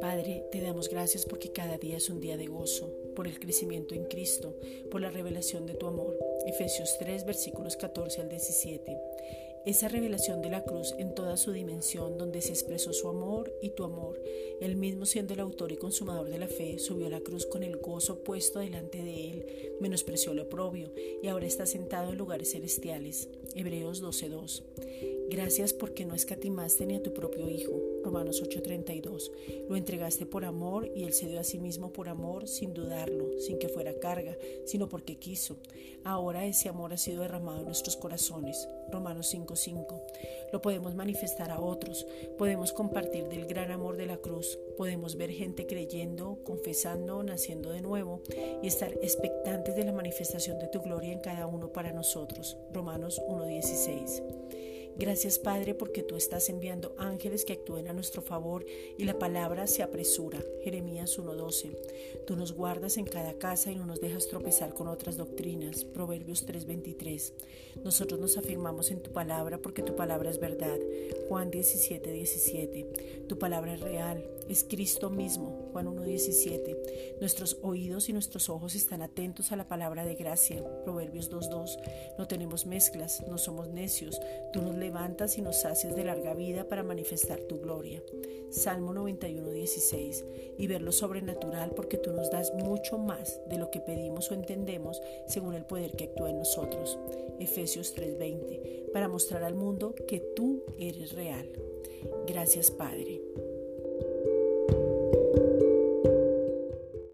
Padre, te damos gracias porque cada día es un día de gozo, por el crecimiento en Cristo, por la revelación de tu amor. Efesios 3, versículos 14 al 17 esa revelación de la cruz en toda su dimensión, donde se expresó su amor y tu amor. Él mismo siendo el autor y consumador de la fe, subió a la cruz con el gozo puesto delante de él, menospreció lo oprobio y ahora está sentado en lugares celestiales. Hebreos 12.2. Gracias porque no escatimaste ni a tu propio Hijo. Romanos 8:32. Lo entregaste por amor y Él se dio a sí mismo por amor sin dudarlo, sin que fuera carga, sino porque quiso. Ahora ese amor ha sido derramado en nuestros corazones. Romanos 5:5. Lo podemos manifestar a otros, podemos compartir del gran amor de la cruz, podemos ver gente creyendo, confesando, naciendo de nuevo y estar expectantes de la manifestación de tu gloria en cada uno para nosotros. Romanos 1:16. Gracias Padre porque tú estás enviando ángeles que actúen a nuestro favor y la palabra se apresura. Jeremías 1.12. Tú nos guardas en cada casa y no nos dejas tropezar con otras doctrinas. Proverbios 3.23. Nosotros nos afirmamos en tu palabra porque tu palabra es verdad. Juan 17.17. Tu palabra es real es Cristo mismo, Juan 1.17. Nuestros oídos y nuestros ojos están atentos a la palabra de gracia, Proverbios 2.2. No tenemos mezclas, no somos necios, tú nos levantas y nos haces de larga vida para manifestar tu gloria. Salmo 91.16. Y ver lo sobrenatural porque tú nos das mucho más de lo que pedimos o entendemos según el poder que actúa en nosotros. Efesios 3.20. Para mostrar al mundo que tú eres real. Gracias Padre.